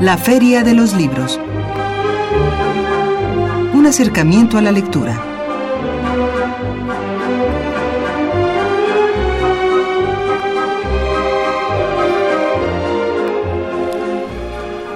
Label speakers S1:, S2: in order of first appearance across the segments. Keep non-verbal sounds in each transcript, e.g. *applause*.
S1: La Feria de los Libros. Un acercamiento a la lectura.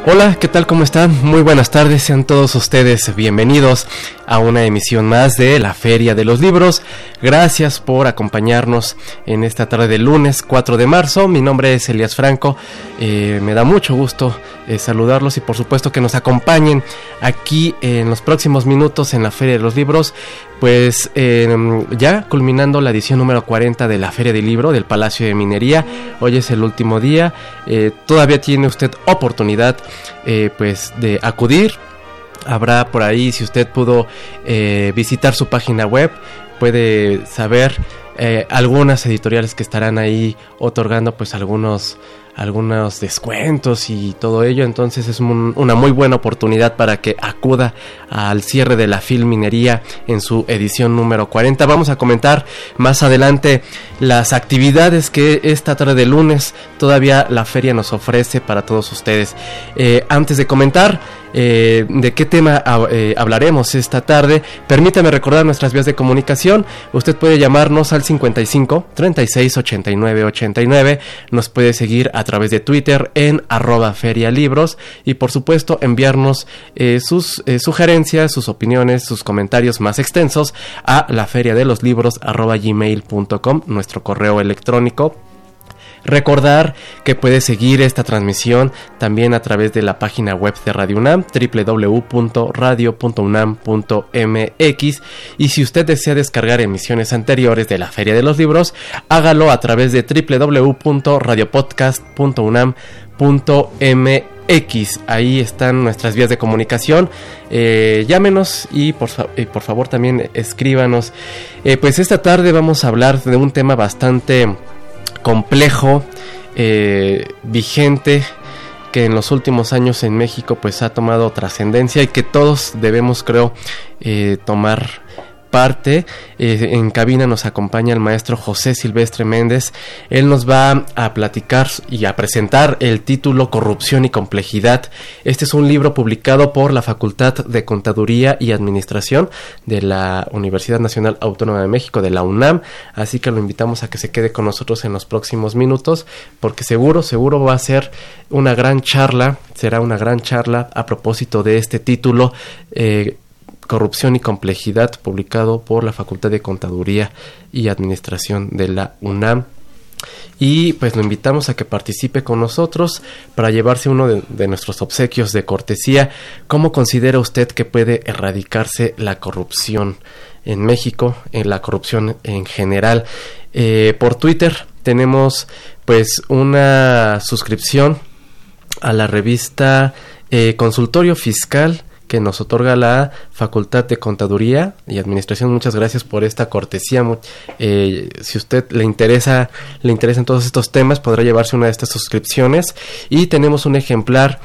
S2: Hola, ¿qué tal? ¿Cómo están? Muy buenas tardes, sean todos ustedes bienvenidos a una emisión más de la Feria de los Libros. Gracias por acompañarnos en esta tarde de lunes 4 de marzo. Mi nombre es Elias Franco, eh, me da mucho gusto eh, saludarlos y por supuesto que nos acompañen aquí en los próximos minutos en la Feria de los Libros pues em, ya culminando la edición número 40 de la Feria del Libro del Palacio de Minería. Hoy es el último día. Eh, todavía tiene usted oportunidad pues de acudir. Habrá por ahí, si usted pudo eh, visitar su página web, puede saber algunas editoriales que estarán ahí otorgando pues algunos algunos descuentos y todo ello, entonces es una muy buena oportunidad para que acuda al cierre de la Filminería en su edición número 40. Vamos a comentar más adelante las actividades que esta tarde de lunes todavía la feria nos ofrece para todos ustedes. Eh, antes de comentar, eh, de qué tema eh, hablaremos esta tarde, permítame recordar nuestras vías de comunicación. Usted puede llamarnos al 55 36 89 89. Nos puede seguir a través de Twitter en arroba ferialibros y por supuesto enviarnos eh, sus sugerencias, sus opiniones, sus comentarios más extensos a la feria de los libros arroba gmail.com, nuestro correo electrónico Recordar que puedes seguir esta transmisión también a través de la página web de Radio UNAM, www.radio.unam.mx. Y si usted desea descargar emisiones anteriores de la Feria de los Libros, hágalo a través de www.radiopodcast.unam.mx. Ahí están nuestras vías de comunicación. Eh, llámenos y por, por, favor también escríbanos. Eh, pues esta tarde vamos a hablar de un tema bastante complejo, eh, vigente, que en los últimos años en México pues ha tomado trascendencia y que todos debemos creo eh, tomar parte. Eh, en cabina nos acompaña el maestro José Silvestre Méndez. Él nos va a platicar y a presentar el título Corrupción y Complejidad. Este es un libro publicado por la Facultad de Contaduría y Administración de la Universidad Nacional Autónoma de México, de la UNAM. Así que lo invitamos a que se quede con nosotros en los próximos minutos, porque seguro, seguro va a ser una gran charla, será una gran charla a propósito de este título. Eh, Corrupción y Complejidad, publicado por la Facultad de Contaduría y Administración de la UNAM. Y pues lo invitamos a que participe con nosotros para llevarse uno de, nuestros obsequios de cortesía. ¿Cómo considera usted que puede erradicarse la corrupción en México, en la corrupción en general? Eh, por Twitter tenemos pues una suscripción a la revista eh, Consultorio Fiscal que nos otorga la Facultad de Contaduría y Administración. Muchas gracias por esta cortesía. Eh, si usted le interesa, le interesan todos estos temas, podrá llevarse una de estas suscripciones. Y tenemos un ejemplar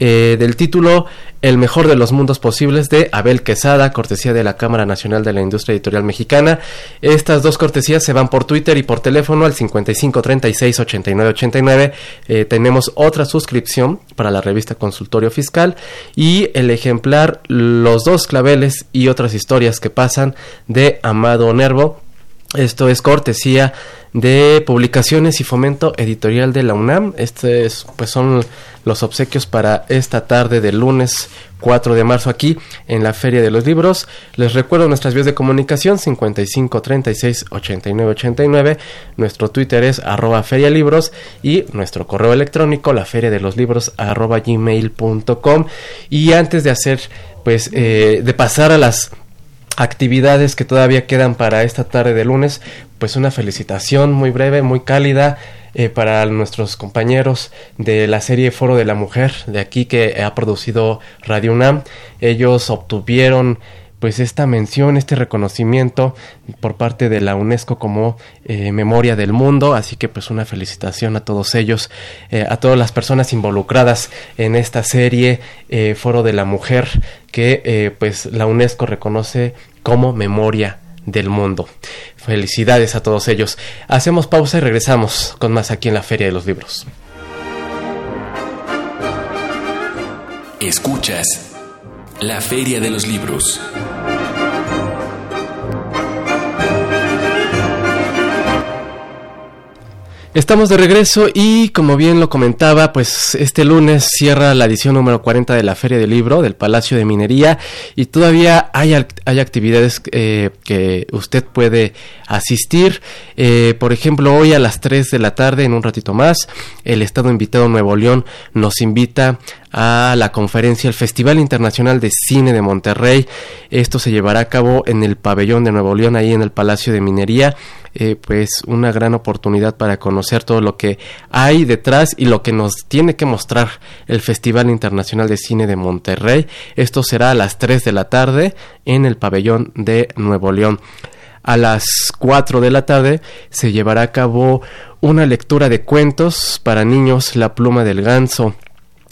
S2: eh, del título El mejor de los mundos posibles de Abel Quesada, cortesía de la Cámara Nacional de la Industria Editorial Mexicana. Estas dos cortesías se van por Twitter y por teléfono al 55 36 89 89. tenemos otra suscripción para la revista Consultorio Fiscal y el ejemplar Los dos claveles y otras historias que pasan de Amado Nervo. Esto es cortesía de publicaciones y fomento editorial de la UNAM. Este pues son los obsequios para esta tarde del lunes 4 de marzo aquí en la Feria de los Libros. Les recuerdo nuestras vías de comunicación 55 36 89 89. Nuestro Twitter es arroba ferialibros y nuestro correo electrónico la feria de los libros gmail.com. Y antes de hacer pues eh, de pasar a las actividades que todavía quedan para esta tarde de lunes, pues una felicitación muy breve, muy cálida eh, para nuestros compañeros de la serie Foro de la Mujer, de aquí que ha producido Radio UNAM. Ellos obtuvieron pues esta mención, este reconocimiento por parte de la UNESCO como eh, Memoria del Mundo, así que pues una felicitación a todos ellos, eh, a todas las personas involucradas en esta serie eh, Foro de la Mujer que pues la UNESCO reconoce como Memoria del Mundo. Felicidades a todos ellos. Hacemos pausa y regresamos con más aquí en la Feria de los Libros.
S3: Escuchas la Feria de los Libros.
S2: Estamos de regreso y como bien lo comentaba, pues este lunes cierra la edición número 40 de la Feria del Libro del Palacio de Minería y todavía hay, hay actividades eh, que usted puede asistir. Eh, por ejemplo, hoy a las 3 de la tarde, en un ratito más, el Estado invitado Nuevo León nos invita a la conferencia el Festival Internacional de Cine de Monterrey. Esto se llevará a cabo en el pabellón de Nuevo León, ahí en el Palacio de Minería. Eh, pues una gran oportunidad para conocer todo lo que hay detrás y lo que nos tiene que mostrar el Festival Internacional de Cine de Monterrey. Esto será a las 3 de la tarde en el pabellón de Nuevo León. A las 4 de la tarde se llevará a cabo una lectura de cuentos para niños La pluma del ganso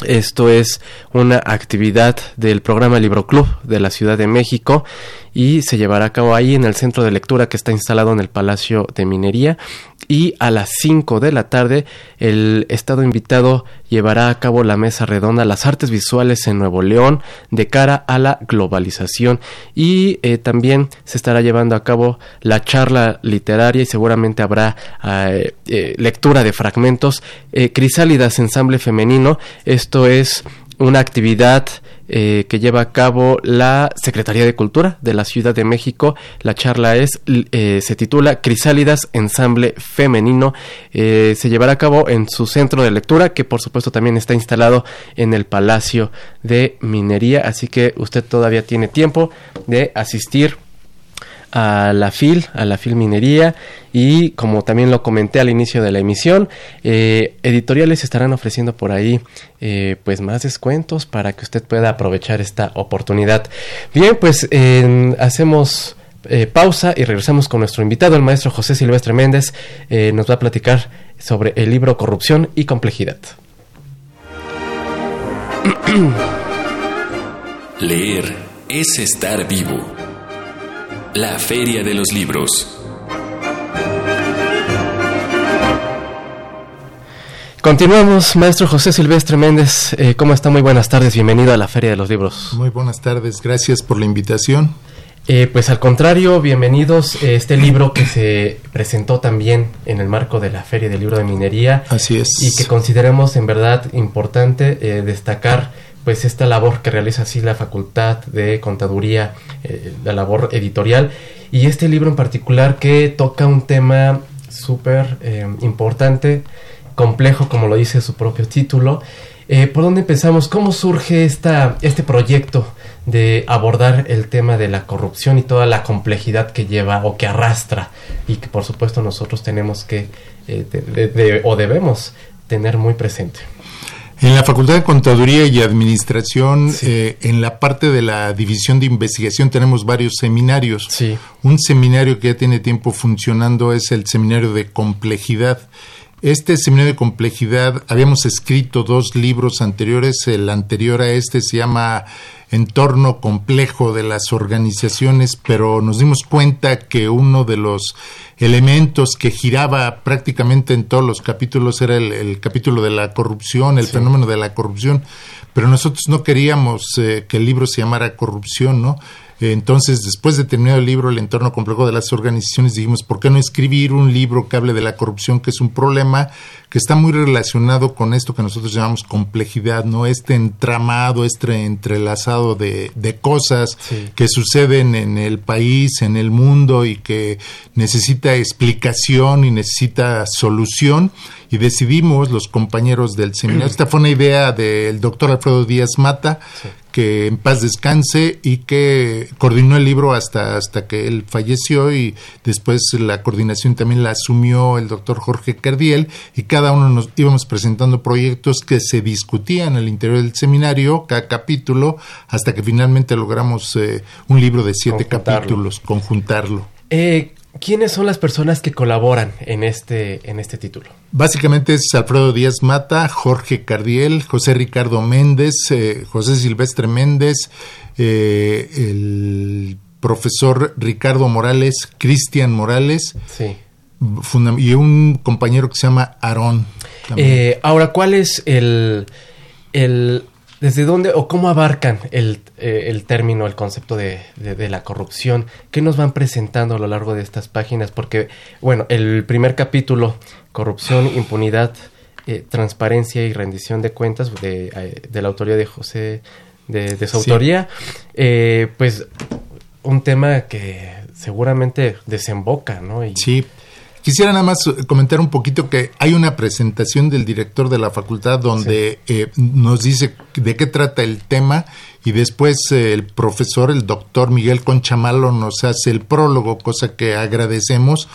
S2: esto es una actividad del programa Libro Club de la Ciudad de México y se llevará a cabo ahí en el centro de lectura que está instalado en el Palacio de Minería. Y a las 5 de la tarde el estado invitado llevará a cabo la mesa redonda Las artes visuales en Nuevo León de cara a la globalización. Y eh, también se estará llevando a cabo la charla literaria y seguramente habrá eh, eh, lectura de fragmentos Crisálidas Ensamble Femenino. Esto es una actividad eh, que lleva a cabo la Secretaría de Cultura de la Ciudad de México. La charla es, eh, se titula Crisálidas Ensamble Femenino. Eh, se llevará a cabo en su centro de lectura, que por supuesto también está instalado en el Palacio de Minería. Así que usted todavía tiene tiempo de asistir a la FIL, a la FIL Minería y como también lo comenté al inicio de la emisión, eh, editoriales estarán ofreciendo por ahí eh, pues más descuentos para que usted pueda aprovechar esta oportunidad. Bien, pues hacemos eh, pausa y regresamos con nuestro invitado, el maestro José Silvestre Méndez, nos va a platicar sobre el libro Corrupción y Complejidad.
S3: Leer es estar vivo. La Feria de los Libros.
S2: Continuamos, maestro José Silvestre Méndez. Eh, ¿Cómo está? Muy buenas tardes. Bienvenido a la Feria de los Libros.
S4: Muy buenas tardes. Gracias por la invitación.
S2: Eh, pues al contrario, bienvenidos. Eh, este libro que se presentó también en el marco de la Feria del Libro de Minería.
S4: Así es.
S2: Y que consideramos en verdad importante destacar pues esta labor que realiza así la Facultad de Contaduría, eh, la labor editorial, y este libro en particular que toca un tema súper eh, importante, complejo, como lo dice su propio título. Eh, ¿Por dónde empezamos? ¿Cómo surge esta, este proyecto de abordar el tema de la corrupción y toda la complejidad que lleva o que arrastra y que por supuesto nosotros tenemos que o debemos tener muy presente?
S4: En la Facultad de Contaduría y Administración, eh, en la parte de la división de investigación tenemos varios seminarios.
S2: Sí.
S4: Un seminario que ya tiene tiempo funcionando es el seminario de complejidad. Este seminario de complejidad, habíamos escrito dos libros anteriores, el anterior a este se llama Entorno complejo de las organizaciones, pero nos dimos cuenta que uno de los elementos que giraba prácticamente en todos los capítulos era el, capítulo de la corrupción, el fenómeno de la corrupción, pero nosotros no queríamos eh, que el libro se llamara corrupción, ¿no? Entonces, después de terminar el libro, El entorno complejo de las organizaciones, dijimos, ¿por qué no escribir un libro que hable de la corrupción, que es un problema que está muy relacionado con esto que nosotros llamamos complejidad, ¿no? Este entramado, este entrelazado de, de cosas que suceden en el país, en el mundo y que necesita explicación y necesita solución. Y decidimos, los compañeros del seminario, *clears throat* esta fue una idea del doctor Alfredo Díaz Mata, que en paz descanse y que coordinó el libro hasta, hasta que él falleció y después la coordinación también la asumió el doctor Jorge Cardiel y cada uno nos íbamos presentando proyectos que se discutían en el interior del seminario, cada capítulo, hasta que finalmente logramos eh, un libro de siete capítulos, conjuntarlo.
S2: Eh, ¿Quiénes son las personas que colaboran en este, en este título?
S4: Básicamente es Alfredo Díaz Mata, Jorge Cardiel, José Ricardo Méndez, eh, José Silvestre Méndez, eh, el profesor Ricardo Morales, Cristian Morales.
S2: Sí.
S4: Y un compañero que se llama Aarón.
S2: Eh, ahora, ¿cuál es el, el ¿Desde dónde o cómo abarcan el, eh, el término, el concepto de, de, la corrupción? ¿Qué nos van presentando a lo largo de estas páginas? Porque, bueno, el primer capítulo, corrupción, impunidad, eh, transparencia y rendición de cuentas de, eh, de la autoría de José, de, su autoría, pues un tema que seguramente desemboca, ¿no?
S4: Y, sí, Quisiera nada más comentar un poquito que hay una presentación del director de la facultad donde eh, nos dice de qué trata el tema y después eh, el profesor, el doctor Miguel Conchamalo nos hace el prólogo, cosa que agradecemos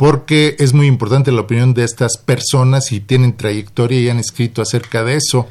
S4: porque es muy importante la opinión de estas personas y tienen trayectoria y han escrito acerca de eso.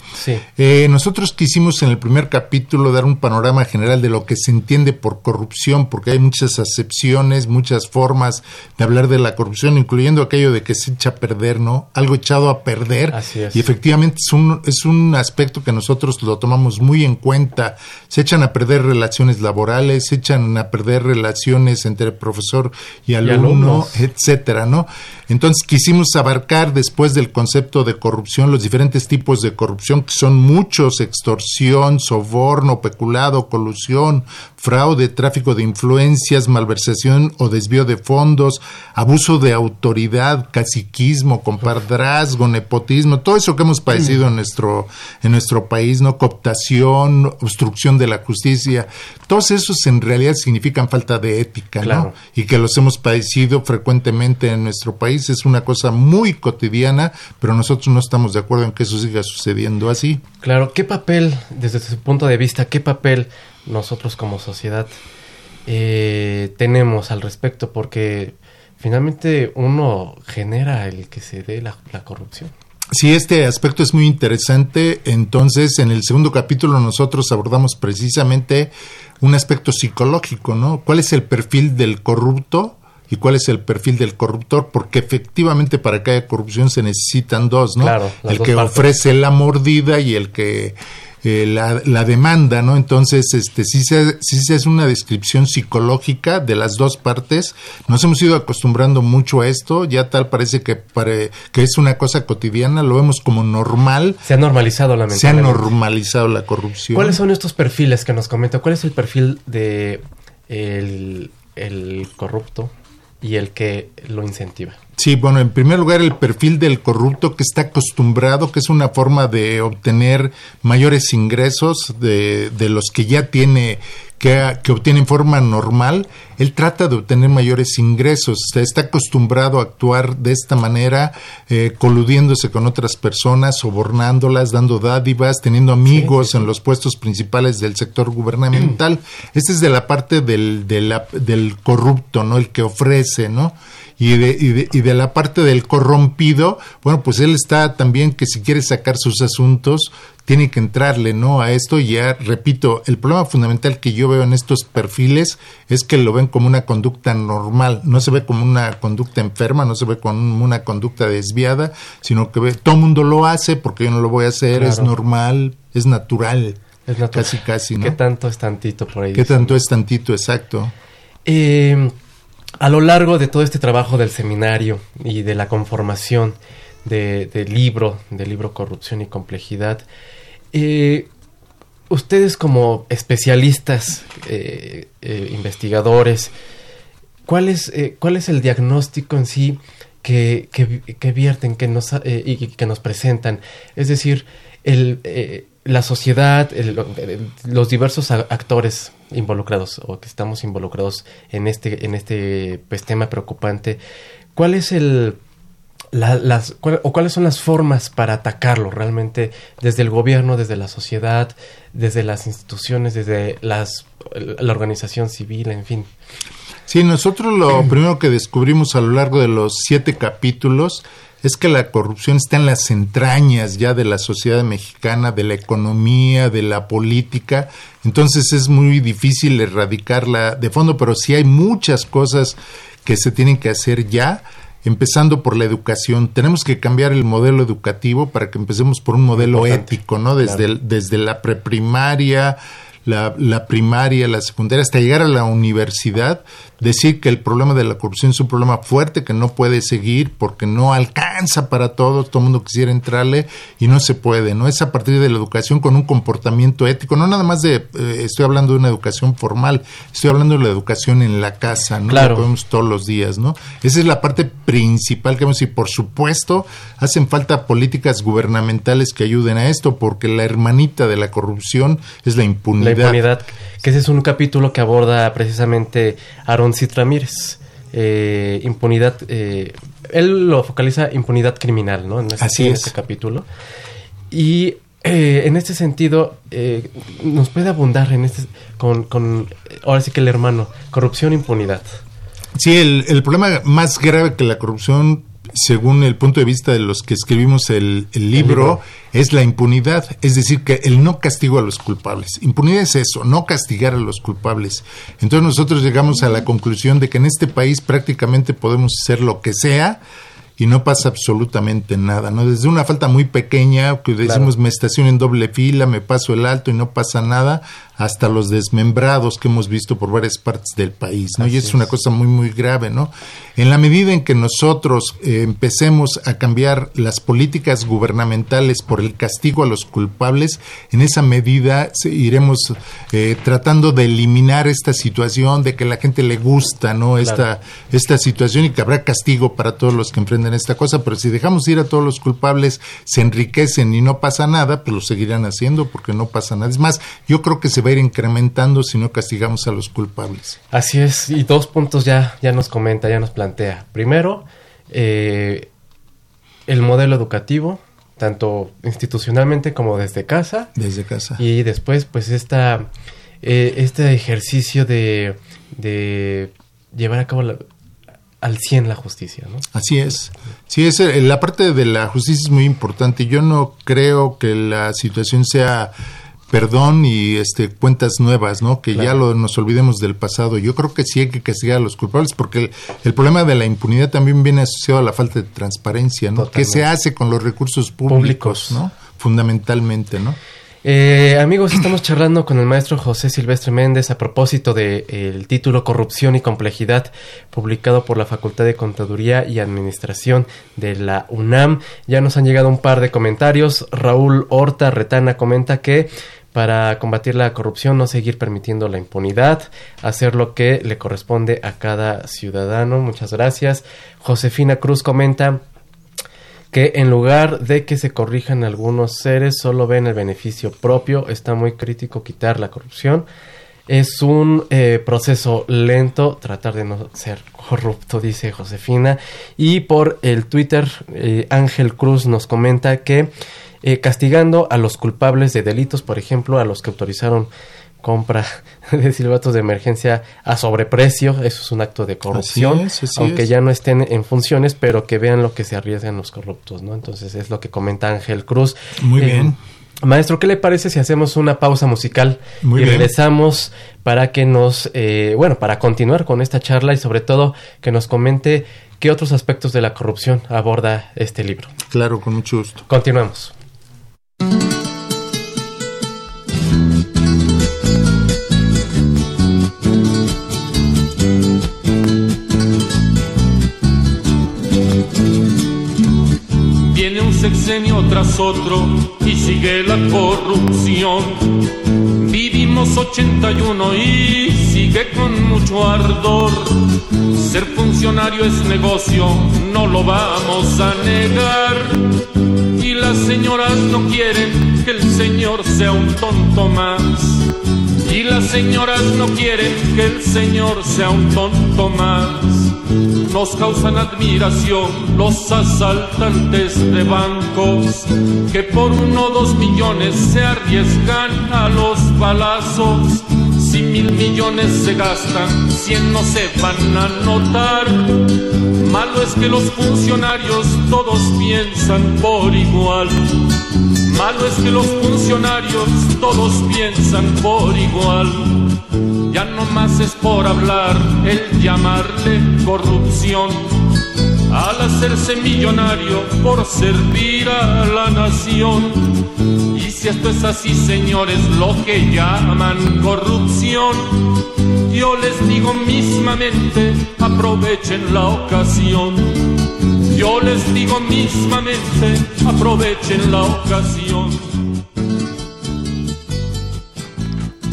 S4: Eh, nosotros quisimos en el primer capítulo dar un panorama general de lo que se entiende por corrupción, porque hay muchas acepciones, muchas formas de hablar de la corrupción, incluyendo aquello de que se echa a perder, ¿no? Algo echado a perder. Y efectivamente es un, es un aspecto que nosotros lo tomamos muy en cuenta. Se echan a perder relaciones laborales, se echan a perder relaciones entre profesor y alumno, etc ¿no? Entonces quisimos abarcar después del concepto de corrupción los diferentes tipos de corrupción que son muchos, extorsión, soborno, peculado, colusión, fraude, tráfico de influencias, malversación o desvío de fondos, abuso de autoridad, caciquismo, compadrazgo, nepotismo, todo eso que hemos padecido en nuestro, en nuestro país, ¿no? Cooptación, obstrucción de la justicia, todos esos en realidad significan falta de ética, ¿no? Y que los hemos padecido frecuentemente en nuestro país, es una cosa muy cotidiana, pero nosotros no estamos de acuerdo en que eso siga sucediendo así.
S2: Claro, ¿qué papel, desde su punto de vista, qué papel nosotros como sociedad eh, tenemos al respecto, porque finalmente uno genera el que se dé la, corrupción.
S4: Sí, este aspecto es muy interesante. Entonces, en el segundo capítulo nosotros abordamos precisamente un aspecto psicológico, ¿no? ¿Cuál es el perfil del corrupto y cuál es el perfil del corruptor? Porque efectivamente para que haya corrupción se necesitan dos, ¿no? el que ofrece la mordida y el que eh, la, la, demanda, ¿no? Entonces, este, sí se, sí se es una descripción psicológica de las dos partes. Nos hemos ido acostumbrando mucho a esto, ya tal parece que, pare, que es una cosa cotidiana, lo vemos como normal.
S2: Se ha normalizado la
S4: Se ha normalizado la corrupción.
S2: ¿Cuáles son estos perfiles que nos comenta? ¿Cuál es el perfil de el, el corrupto y el que lo incentiva?
S4: Sí, bueno, en primer lugar el perfil del corrupto que está acostumbrado, que es una forma de obtener mayores ingresos de, de los que ya tiene, que, que obtiene en forma normal, él trata de obtener mayores ingresos, está acostumbrado a actuar de esta manera, eh, coludiéndose con otras personas, sobornándolas, dando dádivas, teniendo amigos en los puestos principales del sector gubernamental. *clears throat* Esta es de la parte del, del corrupto, ¿no? El que ofrece, ¿no? y de, y de, la parte del corrompido, bueno, pues él está también que si quiere sacar sus asuntos, tiene que entrarle, ¿no? A esto y ya, repito, el problema fundamental que yo veo en estos perfiles es que lo ven como una conducta normal, no se ve como una conducta enferma, no se ve como una conducta desviada, sino que ve, todo mundo lo hace porque yo no lo voy a hacer, es normal, es natural. Es natural. Casi, casi, ¿no?
S2: ¿Qué tanto es tantito por ahí?
S4: ¿Qué tanto es tantito, exacto?
S2: Eh, a lo largo de todo este trabajo del seminario y de la conformación del libro, del libro Corrupción y Complejidad, eh, ustedes como especialistas, eh, eh, investigadores, ¿cuál es, ¿cuál es el diagnóstico en sí que, que, vierten que nos, y que nos presentan? Es decir, el, la sociedad, los diversos actores involucrados o que estamos involucrados en este, en este pues, tema preocupante, ¿cuál es el, las, o cuáles son las formas para atacarlo realmente desde el gobierno, desde la sociedad, desde las instituciones, desde las, la organización civil, en fin.
S4: Sí, nosotros lo *clears throat* primero que descubrimos a lo largo de los siete capítulos es que la corrupción está en las entrañas ya de la sociedad mexicana, de la economía, de la política. Entonces es muy difícil erradicarla de fondo, pero sí hay muchas cosas que se tienen que hacer ya empezando por la educación. Tenemos que cambiar el modelo educativo para que empecemos por un modelo ético, ¿no? Desde, desde la preprimaria, la, la, primaria, la secundaria, hasta llegar a la universidad, decir que el problema de la corrupción es un problema fuerte que no puede seguir porque no alcanza para todos, todo el mundo quisiera entrarle y no se puede, ¿no? Es a partir de la educación con un comportamiento ético, no nada más de, eh, estoy hablando de una educación formal, estoy hablando de la educación en la casa, ¿no?
S2: Claro.
S4: Lo vemos todos los días, ¿no? Esa es la parte principal que a decir, por supuesto, hacen falta políticas gubernamentales que ayuden a esto porque la hermanita de la corrupción es la impunidad.
S2: La impunidad, que ese es un capítulo que aborda precisamente Aaron Cid Ramírez. Eh, impunidad, eh, él lo focaliza impunidad criminal, ¿no? En este,
S4: Así
S2: en
S4: es.
S2: este capítulo. Y eh, en este sentido, nos puede abundar en este, con, con, ahora sí que el hermano, corrupción, impunidad.
S4: Sí, el, el problema más grave que la corrupción según el punto de vista de los que escribimos el, el, libro,
S2: libro,
S4: es la impunidad, es decir, que el no castigo a los culpables. Impunidad es eso, no castigar a los culpables. Entonces nosotros llegamos a la conclusión de que en este país prácticamente podemos hacer lo que sea y no pasa absolutamente nada, ¿no? Desde una falta muy pequeña, que decimos claro. me estaciono en doble fila, me paso el alto y no pasa nada, hasta los desmembrados que hemos visto por varias partes del país, ¿no? Así y es, es, una cosa muy, muy grave, ¿no? En la medida en que nosotros eh, empecemos a cambiar las políticas gubernamentales por el castigo a los culpables, en esa medida iremos eh, tratando de eliminar esta situación de que la gente le gusta, ¿no? Esta, claro. esta situación y que habrá castigo para todos los que enfrenten esta cosa, pero si dejamos ir a todos los culpables, se enriquecen y no pasa nada, pues lo seguirán haciendo porque no pasa nada. Es más, yo creo que se va ir incrementando si no castigamos a los culpables.
S2: Así es, y dos puntos ya, ya nos comenta, ya nos plantea. Primero, eh, el modelo educativo, tanto institucionalmente como desde casa.
S4: Desde casa.
S2: Y después, pues, esta, eh, este ejercicio de, de llevar a cabo la, al 100 la justicia, ¿no?
S4: Así es. Sí, es, la parte de la justicia es muy importante. Yo no creo que la situación sea perdón y este cuentas nuevas, ¿no? Que claro. ya lo, nos olvidemos del pasado. Yo creo que sí hay que castigar a los culpables porque el, el, problema de la impunidad también viene asociado a la falta de transparencia, ¿no? ¿Qué se hace con los recursos públicos, públicos. ¿no? Fundamentalmente, ¿no?
S2: Eh, amigos, estamos charlando con el maestro José Silvestre Méndez a propósito del de, título Corrupción y Complejidad, publicado por la Facultad de Contaduría y Administración de la UNAM. Ya nos han llegado un par de comentarios. Raúl Horta Retana comenta que para combatir la corrupción, no seguir permitiendo la impunidad, hacer lo que le corresponde a cada ciudadano. Muchas gracias. Josefina Cruz comenta que en lugar de que se corrijan algunos seres, solo ven el beneficio propio. Está muy crítico quitar la corrupción. Es un eh, proceso lento tratar de no ser corrupto, dice Josefina. Y por el Twitter, eh, Ángel Cruz nos comenta que eh, castigando a los culpables de delitos, por ejemplo, a los que autorizaron compra *laughs* de silbatos de emergencia a sobreprecio, eso es un acto de corrupción,
S4: así es, así
S2: aunque
S4: es.
S2: ya no estén en funciones, pero que vean lo que se arriesgan los corruptos, ¿no? Entonces es lo que comenta Ángel Cruz.
S4: Muy eh, bien.
S2: Maestro, ¿qué le parece si hacemos una pausa musical
S4: Muy
S2: y
S4: bien.
S2: regresamos para que nos, eh, bueno, para continuar con esta charla y sobre todo que nos comente qué otros aspectos de la corrupción aborda este libro?
S4: Claro, con mucho gusto.
S2: Continuamos.
S5: Viene un sexenio tras otro y sigue la corrupción. Vivimos 81 y sigue con mucho ardor. Ser funcionario es negocio, no lo vamos a negar. Y las señoras no quieren que el señor sea un tonto más. Y las señoras no quieren que el señor sea un tonto más. nos causan admiración los asaltantes de bancos que por uno o dos millones se arriesgan a los balazos. Si mil millones se gastan, cien no se van a notar. Malo es que los funcionarios todos piensan por igual. Malo es que los funcionarios todos piensan por igual. Ya no más es por hablar el llamarle corrupción. Al hacerse millonario por servir a la nación. Y si esto es así, señores, lo que llaman corrupción, yo les digo mismamente, aprovechen la ocasión. Yo les digo mismamente, aprovechen la ocasión.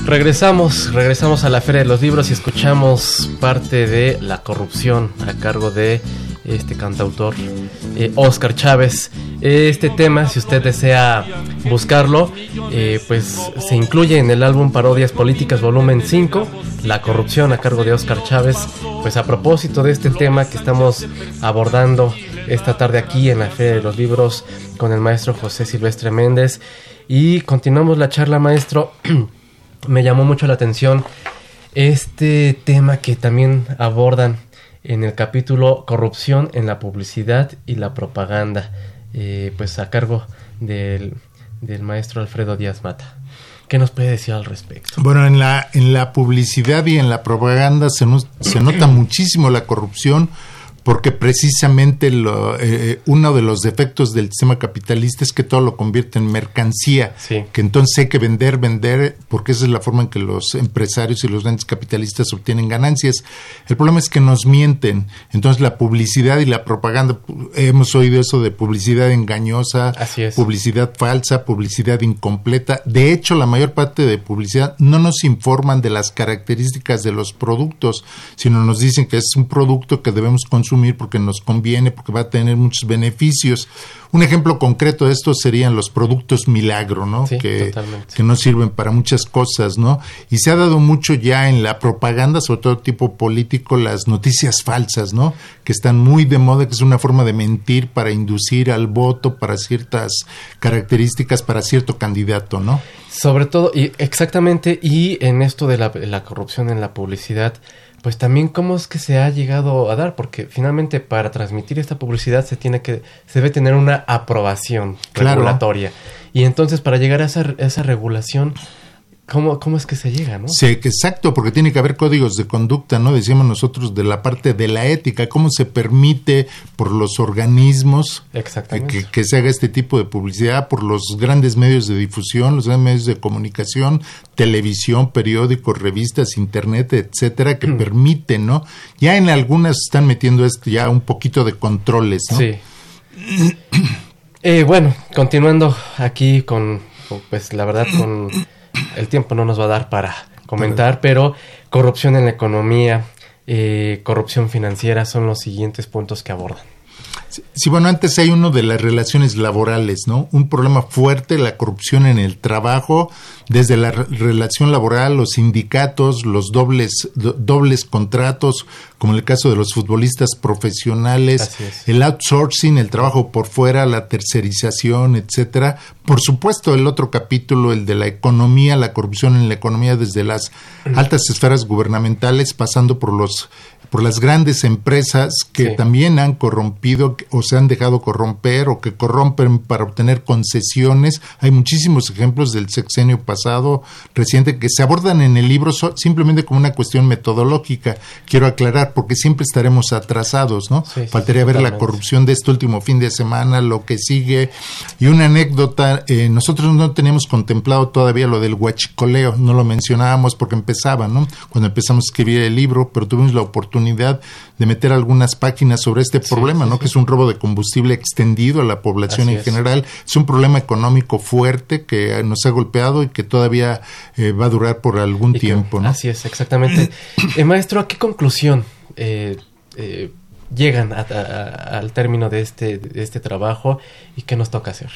S2: Regresamos, regresamos a la Feria de los Libros y escuchamos parte de La corrupción a cargo de este cantautor eh, Oscar Chávez. Este tema, si usted desea buscarlo, eh, pues se incluye en el álbum Parodias Políticas Volumen 5, La corrupción a cargo de Oscar Chávez. Pues a propósito de este tema que estamos abordando esta tarde aquí en la Feria de los Libros con el maestro José Silvestre Méndez. Y continuamos la charla, maestro. *clears throat* Me llamó mucho la atención este tema que también abordan en el capítulo Corrupción en la publicidad y la propaganda, eh, pues a cargo del, del maestro Alfredo Díaz Mata. ¿Qué nos puede decir al respecto?
S4: Bueno, en la, en la publicidad y en la propaganda se, nos, se nota muchísimo la corrupción porque precisamente lo, eh, eh, uno de los defectos del sistema capitalista es que todo lo convierte en mercancía,
S2: Sí.
S4: que entonces hay que vender, vender, porque esa es la forma en que los empresarios y los grandes capitalistas obtienen ganancias. El problema es que nos mienten, entonces la publicidad y la propaganda, hemos oído eso de publicidad engañosa, publicidad falsa, publicidad incompleta. De hecho, la mayor parte de publicidad no nos informan de las características de los productos, sino nos dicen que es un producto que debemos consumir porque nos conviene, porque va a tener muchos beneficios. Un ejemplo concreto de esto serían los productos milagro, ¿no?
S2: Sí,
S4: que,
S2: totalmente.
S4: que no sirven para muchas cosas, ¿no? Y se ha dado mucho ya en la propaganda, sobre todo tipo político, las noticias falsas, ¿no? Que están muy de moda, que es una forma de mentir para inducir al voto, para ciertas características, para cierto candidato, ¿no?
S2: Sobre todo, y exactamente, y en esto de la, la corrupción en la publicidad, pues también cómo es que se ha llegado a dar, porque finalmente para transmitir esta publicidad se tiene que, se debe tener una aprobación
S4: Claro.
S2: regulatoria. Y entonces para llegar a esa, a esa regulación, ¿cómo, ¿cómo es que se llega, no?
S4: Sí, exacto, porque tiene que haber códigos de conducta, ¿no? Decíamos nosotros de la parte de la ética, cómo se permite por los organismos eh, que, que se haga este tipo de publicidad, por los grandes medios de difusión, los grandes medios de comunicación, televisión, periódicos, revistas, internet, etcétera, que permiten, ¿no? Ya en algunas están metiendo esto ya un poquito de controles, ¿no?
S2: Sí. Eh, bueno, continuando aquí con, pues la verdad, con el tiempo no nos va a dar para comentar, pero corrupción en la economía, eh, corrupción financiera son los siguientes puntos que abordan.
S4: Sí, bueno, antes hay uno de las relaciones laborales, ¿no? Un problema fuerte, la corrupción en el trabajo, desde la re- relación laboral, los sindicatos, los dobles, do- dobles contratos, como en el caso de los futbolistas profesionales, el outsourcing, el trabajo por fuera, la tercerización, etcétera. Por supuesto, el otro capítulo, el de la economía, la corrupción en la economía desde las altas esferas gubernamentales, pasando por los por las grandes empresas que
S2: Sí.
S4: también han corrompido o se han dejado corromper o que corrompen para obtener concesiones. Hay muchísimos ejemplos del sexenio pasado reciente que se abordan en el libro so- simplemente como una cuestión metodológica. Quiero aclarar porque siempre estaremos atrasados, ¿no?
S2: Sí,
S4: Faltaría
S2: sí,
S4: ver la corrupción de este último fin de semana, lo que sigue. Y una anécdota, eh, nosotros no teníamos contemplado todavía lo del huachicoleo, no lo mencionábamos porque empezaba, ¿no? Cuando empezamos a escribir el libro, pero tuvimos la oportunidad de meter algunas páginas sobre este problema,
S2: sí,
S4: ¿no?
S2: sí.
S4: Que es un robo de combustible extendido a la población
S2: Así
S4: en general. Es un problema económico fuerte que nos ha golpeado y que todavía eh, va a durar por algún
S2: Y que-
S4: tiempo, ¿no?
S2: Así es, exactamente. *clears throat* Eh, maestro, ¿a qué conclusión eh, llegan a- a- a- al término de este, de este trabajo y qué nos toca hacer?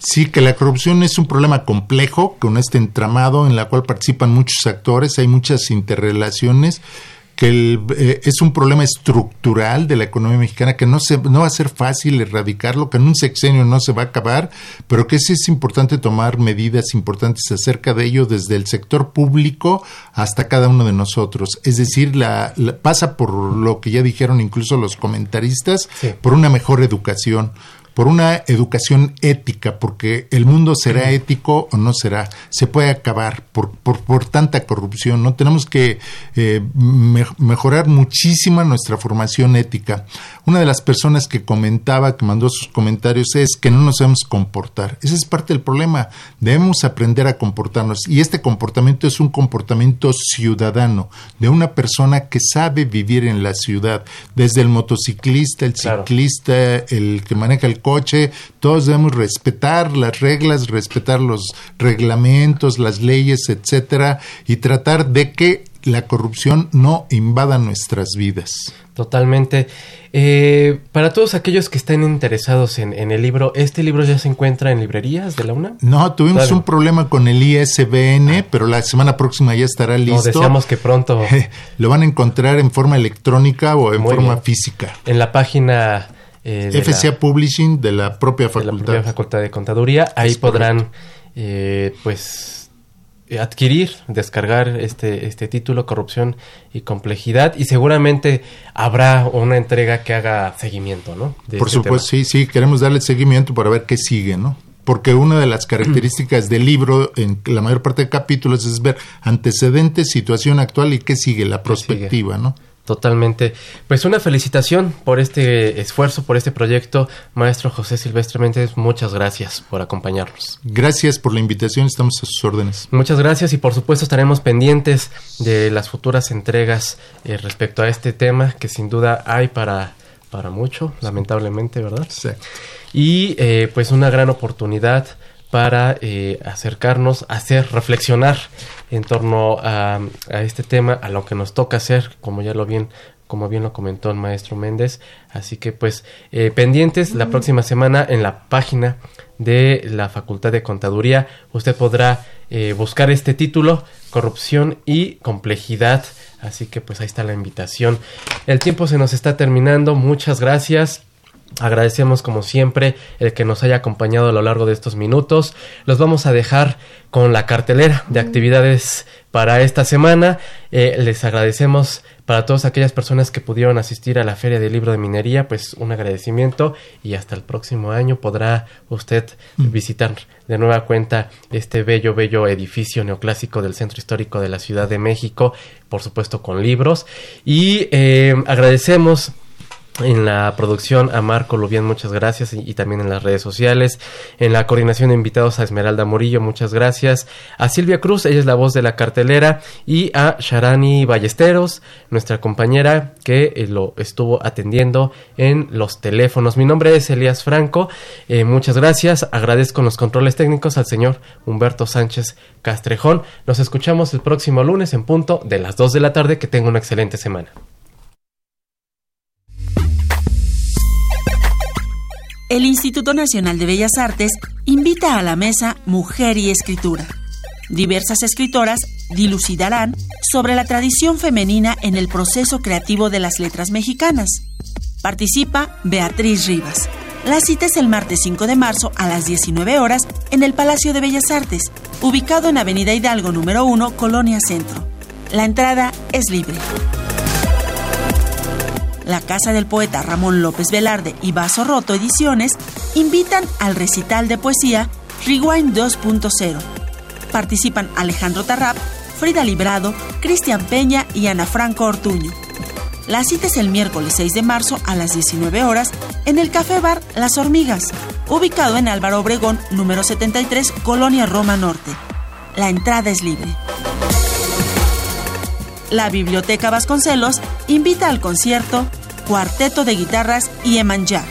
S4: Sí, que la corrupción es un problema complejo, con este entramado en la cual participan muchos actores, hay muchas interrelaciones, que eh, es un problema estructural de la economía mexicana, que no, se, no va a ser fácil erradicarlo, que en un sexenio no se va a acabar, pero que sí es importante tomar medidas importantes acerca de ello desde el sector público hasta cada uno de nosotros. Es decir, la, pasa por lo que ya dijeron incluso los comentaristas, por una mejor educación por una educación ética, porque el mundo será ético o no será, se puede acabar por, por, por tanta corrupción, ¿no? Tenemos que eh, mejorar muchísimo nuestra formación ética. Una de las personas que comentaba, que mandó sus comentarios, es que no nos debemos comportar. Ese es parte del problema. Debemos aprender a comportarnos. Y este comportamiento es un comportamiento ciudadano, de una persona que sabe vivir en la ciudad, desde el motociclista, el ciclista, el que maneja el coche, todos debemos respetar las reglas, respetar los reglamentos, las leyes, etcétera, y tratar de que la corrupción no invada nuestras vidas.
S2: Totalmente. Eh, para todos aquellos que estén interesados en, el libro, ¿este libro ya se encuentra en librerías de la UNA?
S4: No, tuvimos un problema con el ISBN, ah. pero la semana próxima ya estará listo. No,
S2: deseamos que pronto. *laughs*
S4: Lo van a encontrar en forma electrónica o en forma física.
S2: En la página
S4: eh, FCA Publishing de la propia facultad. De la propia
S2: facultad de contaduría. Ahí podrán, eh, pues, adquirir, descargar este, este título, Corrupción y Complejidad, y seguramente habrá una entrega que haga seguimiento, ¿no?
S4: Por este supuesto, sí, sí, queremos darle seguimiento para ver qué sigue, ¿no? Porque una de las características del libro, en la mayor parte de capítulos, es ver antecedentes, situación actual y qué sigue, la perspectiva, ¿no?
S2: Totalmente. Pues una felicitación por este esfuerzo, por este proyecto. Maestro José Silvestre Méndez, muchas gracias por acompañarnos.
S4: Gracias por la invitación, estamos a sus órdenes.
S2: Muchas gracias y por supuesto estaremos pendientes de las futuras entregas eh, respecto a este tema que sin duda hay para, para mucho, lamentablemente, ¿verdad?
S4: Sí.
S2: Y eh, pues una gran oportunidad para eh, acercarnos, hacer, reflexionar en torno a, este tema, a lo que nos toca hacer, como ya lo bien como bien lo comentó el maestro Méndez. Así que pues eh, pendientes la próxima semana en la página de la Facultad de Contaduría usted podrá eh, buscar este título, Corrupción y Complejidad. Así que pues ahí está la invitación. El tiempo se nos está terminando. Muchas gracias. Agradecemos como siempre el que nos haya acompañado a lo largo de estos minutos. Los vamos a dejar con la cartelera de actividades para esta semana. Eh, les agradecemos para todas aquellas personas que pudieron asistir a la Feria del Libro de Minería, pues un agradecimiento y hasta el próximo año podrá usted mm. visitar de nueva cuenta este bello, bello edificio neoclásico del Centro Histórico de la Ciudad de México, por supuesto con libros. Y eh, agradecemos en la producción a Marco Lubián, muchas gracias, y, también en las redes sociales. En la coordinación de invitados a Esmeralda Murillo, muchas gracias. A Silvia Cruz, ella es la voz de la cartelera, y a Sharani Ballesteros, nuestra compañera que eh, lo estuvo atendiendo en los teléfonos. Mi nombre es Elías Franco, eh, muchas gracias. Agradezco los controles técnicos al señor Humberto Sánchez Castrejón. Nos escuchamos el próximo lunes en punto de las 2 de la tarde. Que tenga una excelente semana.
S6: El Instituto Nacional de Bellas Artes invita a la mesa Mujer y Escritura. Diversas escritoras dilucidarán sobre la tradición femenina en el proceso creativo de las letras mexicanas. Participa Beatriz Rivas. La cita es el martes 5 de marzo a las 19 horas en el Palacio de Bellas Artes, ubicado en Avenida Hidalgo número 1, Colonia Centro. La entrada es libre la casa del poeta Ramón López Velarde y Vaso Roto Ediciones invitan al recital de poesía Rewind 2.0. Participan Alejandro Tarrap, Frida Librado, Cristian Peña y Ana Franco Ortuño. La cita es el miércoles 6 de marzo a las 19 horas en el Café Bar Las Hormigas, ubicado en Álvaro Obregón, número 73, Colonia Roma Norte. La entrada es libre. La Biblioteca Vasconcelos invita al concierto cuarteto de guitarras y Emanjá.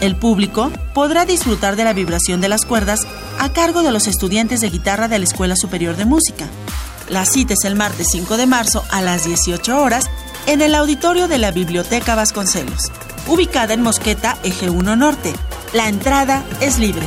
S6: El público podrá disfrutar de la vibración de las cuerdas a cargo de los estudiantes de guitarra de la Escuela Superior de Música. La cita es el martes 5 de marzo a las 18 horas en el auditorio de la Biblioteca Vasconcelos, ubicada en Mosqueta, Eje 1 Norte. La entrada es libre.